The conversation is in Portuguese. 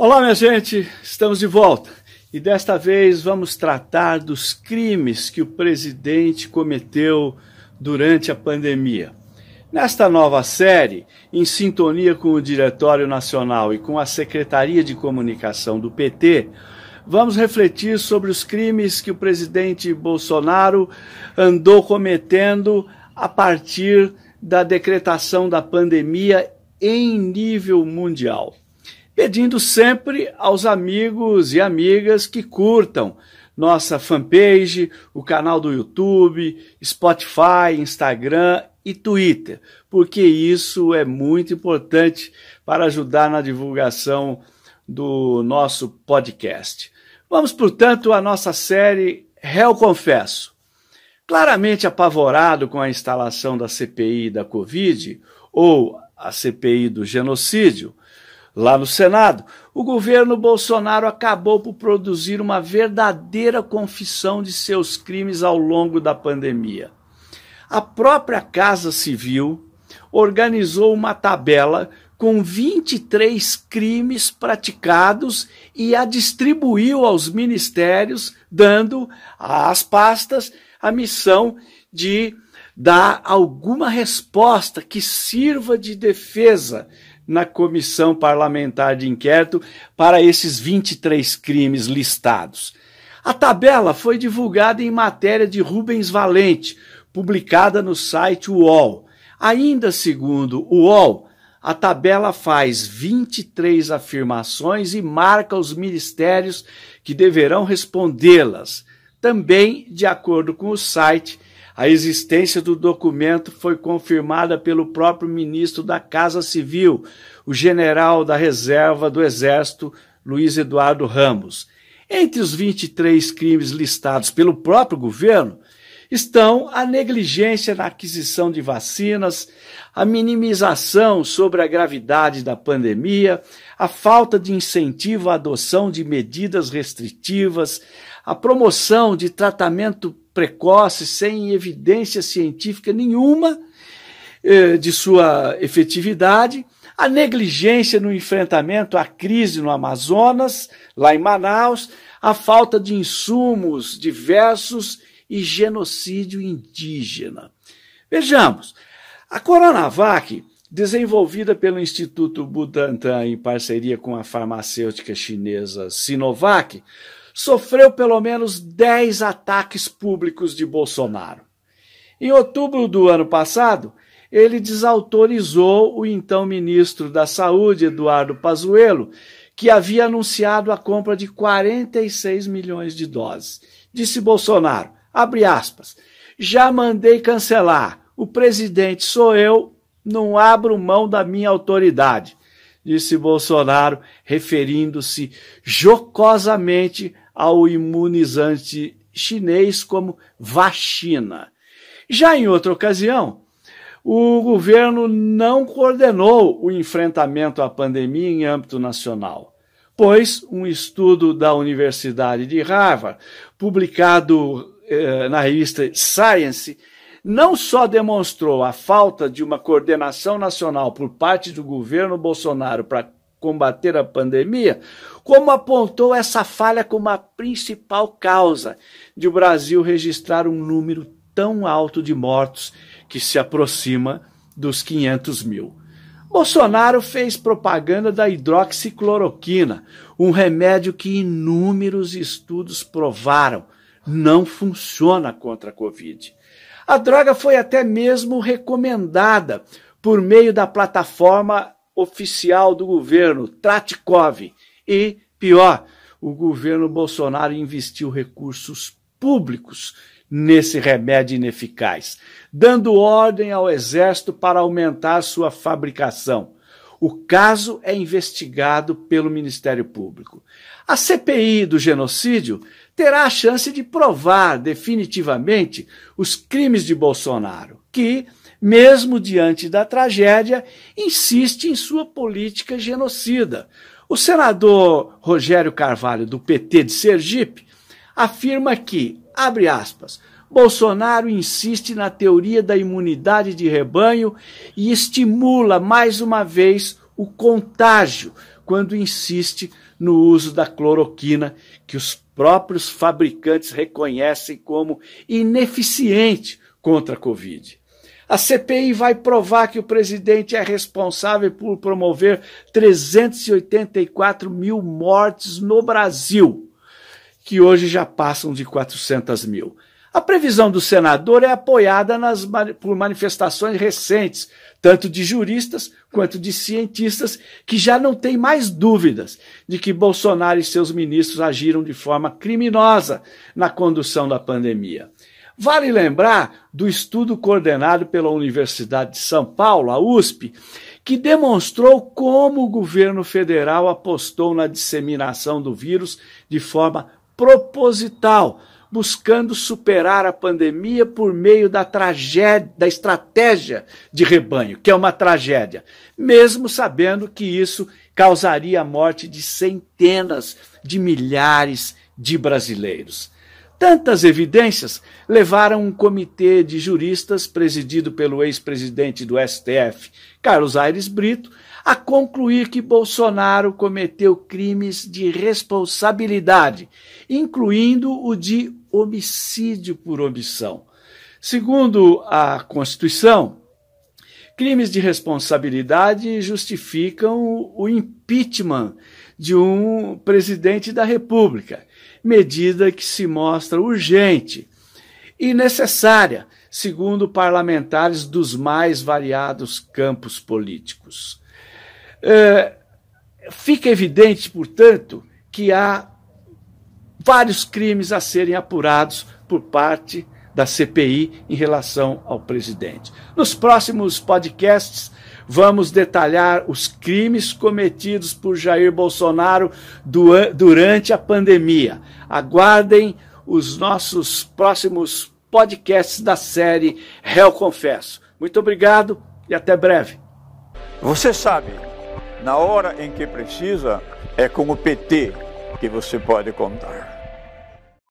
Olá, minha gente, estamos de volta e desta vez vamos tratar dos crimes que o presidente cometeu durante a pandemia. Nesta nova série, em sintonia com o Diretório Nacional e com a Secretaria de Comunicação do PT, vamos refletir sobre os crimes que o presidente Bolsonaro andou cometendo a partir da decretação da pandemia em nível mundial pedindo sempre aos amigos e amigas que curtam nossa fanpage, o canal do YouTube, Spotify, Instagram e Twitter, porque isso é muito importante para ajudar na divulgação do nosso podcast. Vamos, portanto, à nossa série Réu Confesso. Claramente apavorado com a instalação da CPI da Covid, ou a CPI do genocídio, Lá no Senado, o governo Bolsonaro acabou por produzir uma verdadeira confissão de seus crimes ao longo da pandemia. A própria Casa Civil organizou uma tabela com 23 crimes praticados e a distribuiu aos ministérios, dando às pastas a missão de dar alguma resposta que sirva de defesa na comissão parlamentar de inquérito para esses 23 crimes listados. A tabela foi divulgada em matéria de Rubens Valente, publicada no site UOL. Ainda segundo o UOL, a tabela faz 23 afirmações e marca os ministérios que deverão respondê-las. Também, de acordo com o site, a existência do documento foi confirmada pelo próprio ministro da Casa Civil, o general da reserva do Exército, Luiz Eduardo Ramos. Entre os 23 crimes listados pelo próprio governo estão a negligência na aquisição de vacinas, a minimização sobre a gravidade da pandemia, a falta de incentivo à adoção de medidas restritivas, a promoção de tratamento precoce, sem evidência científica nenhuma eh, de sua efetividade, a negligência no enfrentamento à crise no Amazonas, lá em Manaus, a falta de insumos diversos e genocídio indígena. Vejamos, a Coronavac, desenvolvida pelo Instituto Butantan em parceria com a farmacêutica chinesa Sinovac, sofreu pelo menos 10 ataques públicos de Bolsonaro. Em outubro do ano passado, ele desautorizou o então ministro da Saúde, Eduardo Pazuello, que havia anunciado a compra de 46 milhões de doses. Disse Bolsonaro, abre aspas, já mandei cancelar, o presidente sou eu, não abro mão da minha autoridade, disse Bolsonaro, referindo-se jocosamente ao imunizante chinês como vacina. Já em outra ocasião, o governo não coordenou o enfrentamento à pandemia em âmbito nacional, pois um estudo da Universidade de Harvard, publicado eh, na revista Science, não só demonstrou a falta de uma coordenação nacional por parte do governo Bolsonaro para combater a pandemia, como apontou essa falha como a principal causa de o Brasil registrar um número tão alto de mortos que se aproxima dos 500 mil. Bolsonaro fez propaganda da hidroxicloroquina, um remédio que inúmeros estudos provaram não funciona contra a Covid. A droga foi até mesmo recomendada por meio da plataforma oficial do governo, Tratkov. E, pior, o governo Bolsonaro investiu recursos públicos nesse remédio ineficaz, dando ordem ao Exército para aumentar sua fabricação. O caso é investigado pelo Ministério Público. A CPI do genocídio terá a chance de provar definitivamente os crimes de Bolsonaro, que mesmo diante da tragédia, insiste em sua política genocida. O senador Rogério Carvalho, do PT de Sergipe, afirma que, abre aspas, Bolsonaro insiste na teoria da imunidade de rebanho e estimula mais uma vez o contágio quando insiste no uso da cloroquina, que os próprios fabricantes reconhecem como ineficiente contra a Covid. A CPI vai provar que o presidente é responsável por promover 384 mil mortes no Brasil, que hoje já passam de 400 mil. A previsão do senador é apoiada nas, por manifestações recentes, tanto de juristas quanto de cientistas, que já não têm mais dúvidas de que Bolsonaro e seus ministros agiram de forma criminosa na condução da pandemia. Vale lembrar do estudo coordenado pela Universidade de São Paulo, a USP, que demonstrou como o governo federal apostou na disseminação do vírus de forma proposital, buscando superar a pandemia por meio da tragédia, da estratégia de rebanho, que é uma tragédia, mesmo sabendo que isso causaria a morte de centenas de milhares de brasileiros. Tantas evidências levaram um comitê de juristas, presidido pelo ex-presidente do STF, Carlos Aires Brito, a concluir que Bolsonaro cometeu crimes de responsabilidade, incluindo o de homicídio por omissão. Segundo a Constituição, crimes de responsabilidade justificam o impeachment de um presidente da República medida que se mostra urgente e necessária, segundo parlamentares dos mais variados campos políticos. É, fica evidente, portanto, que há vários crimes a serem apurados por parte da CPI em relação ao presidente. Nos próximos podcasts, vamos detalhar os crimes cometidos por Jair Bolsonaro durante a pandemia. Aguardem os nossos próximos podcasts da série Réu Confesso. Muito obrigado e até breve. Você sabe, na hora em que precisa, é com o PT que você pode contar.